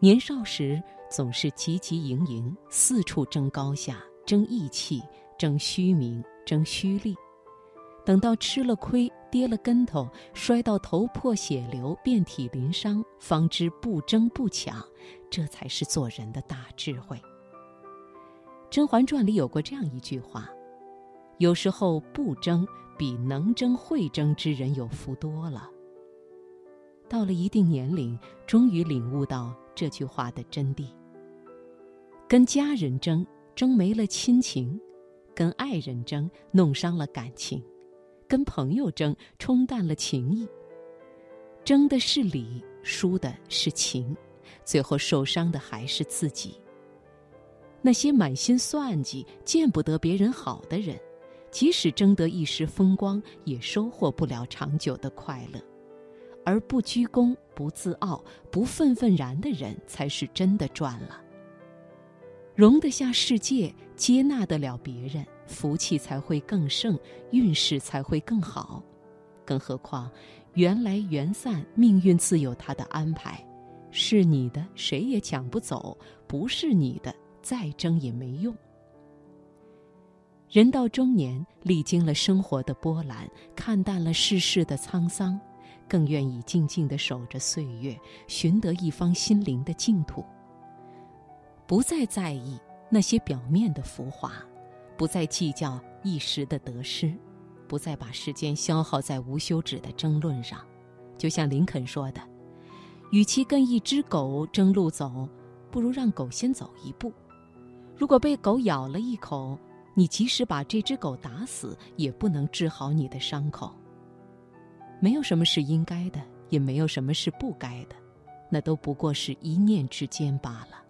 年少时总是汲汲营营，四处争高下、争义气、争虚名、争虚利。等到吃了亏、跌了跟头、摔到头破血流、遍体鳞伤，方知不争不抢，这才是做人的大智慧。《甄嬛传》里有过这样一句话：“有时候不争，比能争会争之人有福多了。”到了一定年龄，终于领悟到这句话的真谛。跟家人争，争没了亲情；跟爱人争，弄伤了感情。跟朋友争，冲淡了情谊。争的是理，输的是情，最后受伤的还是自己。那些满心算计、见不得别人好的人，即使争得一时风光，也收获不了长久的快乐。而不居功、不自傲、不愤愤然的人，才是真的赚了。容得下世界，接纳得了别人。福气才会更盛，运势才会更好。更何况，缘来缘散，命运自有它的安排。是你的，谁也抢不走；不是你的，再争也没用。人到中年，历经了生活的波澜，看淡了世事的沧桑，更愿意静静地守着岁月，寻得一方心灵的净土。不再在意那些表面的浮华。不再计较一时的得失，不再把时间消耗在无休止的争论上。就像林肯说的：“与其跟一只狗争路走，不如让狗先走一步。如果被狗咬了一口，你即使把这只狗打死，也不能治好你的伤口。没有什么是应该的，也没有什么是不该的，那都不过是一念之间罢了。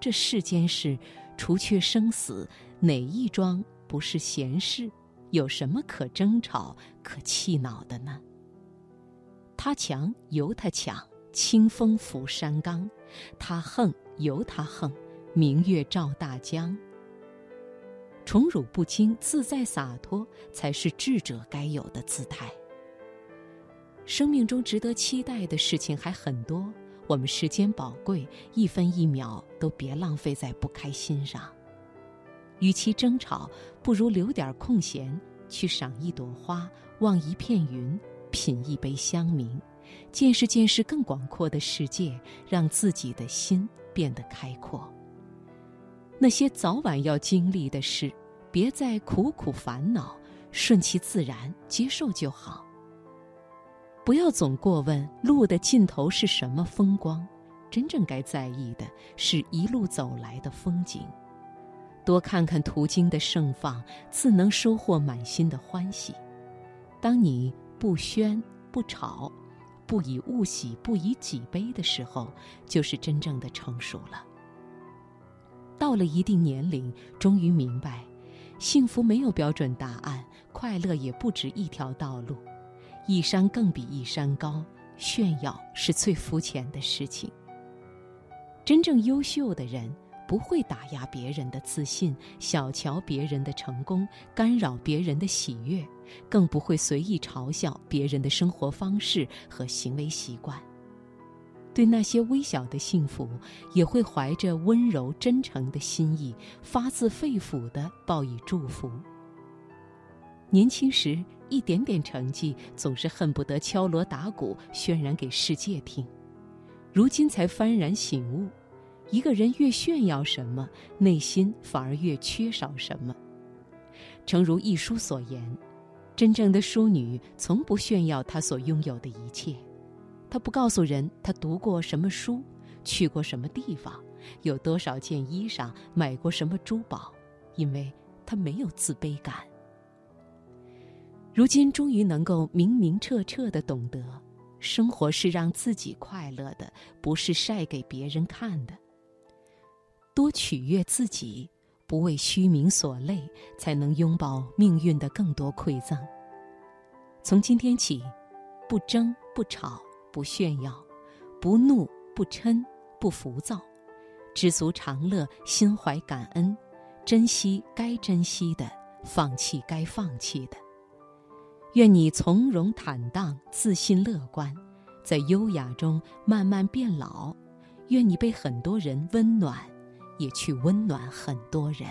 这世间事。”除却生死，哪一桩不是闲事？有什么可争吵、可气恼的呢？他强由他强，清风拂山岗；他横由他横，明月照大江。宠辱不惊，自在洒脱，才是智者该有的姿态。生命中值得期待的事情还很多。我们时间宝贵，一分一秒都别浪费在不开心上。与其争吵，不如留点空闲去赏一朵花，望一片云，品一杯香茗，见识见识更广阔的世界，让自己的心变得开阔。那些早晚要经历的事，别再苦苦烦恼，顺其自然，接受就好。不要总过问路的尽头是什么风光，真正该在意的是一路走来的风景。多看看途经的盛放，自能收获满心的欢喜。当你不喧不吵，不以物喜，不以己悲的时候，就是真正的成熟了。到了一定年龄，终于明白，幸福没有标准答案，快乐也不止一条道路。一山更比一山高，炫耀是最肤浅的事情。真正优秀的人不会打压别人的自信，小瞧别人的成功，干扰别人的喜悦，更不会随意嘲笑别人的生活方式和行为习惯。对那些微小的幸福，也会怀着温柔真诚的心意，发自肺腑地报以祝福。年轻时。一点点成绩，总是恨不得敲锣打鼓渲染给世界听。如今才幡然醒悟，一个人越炫耀什么，内心反而越缺少什么。诚如一书所言，真正的淑女从不炫耀她所拥有的一切，她不告诉人她读过什么书，去过什么地方，有多少件衣裳，买过什么珠宝，因为她没有自卑感。如今终于能够明明澈澈的懂得，生活是让自己快乐的，不是晒给别人看的。多取悦自己，不为虚名所累，才能拥抱命运的更多馈赠。从今天起，不争不吵不炫耀，不怒不嗔不浮躁，知足常乐，心怀感恩，珍惜该珍惜的，放弃该放弃的。愿你从容坦荡、自信乐观，在优雅中慢慢变老；愿你被很多人温暖，也去温暖很多人。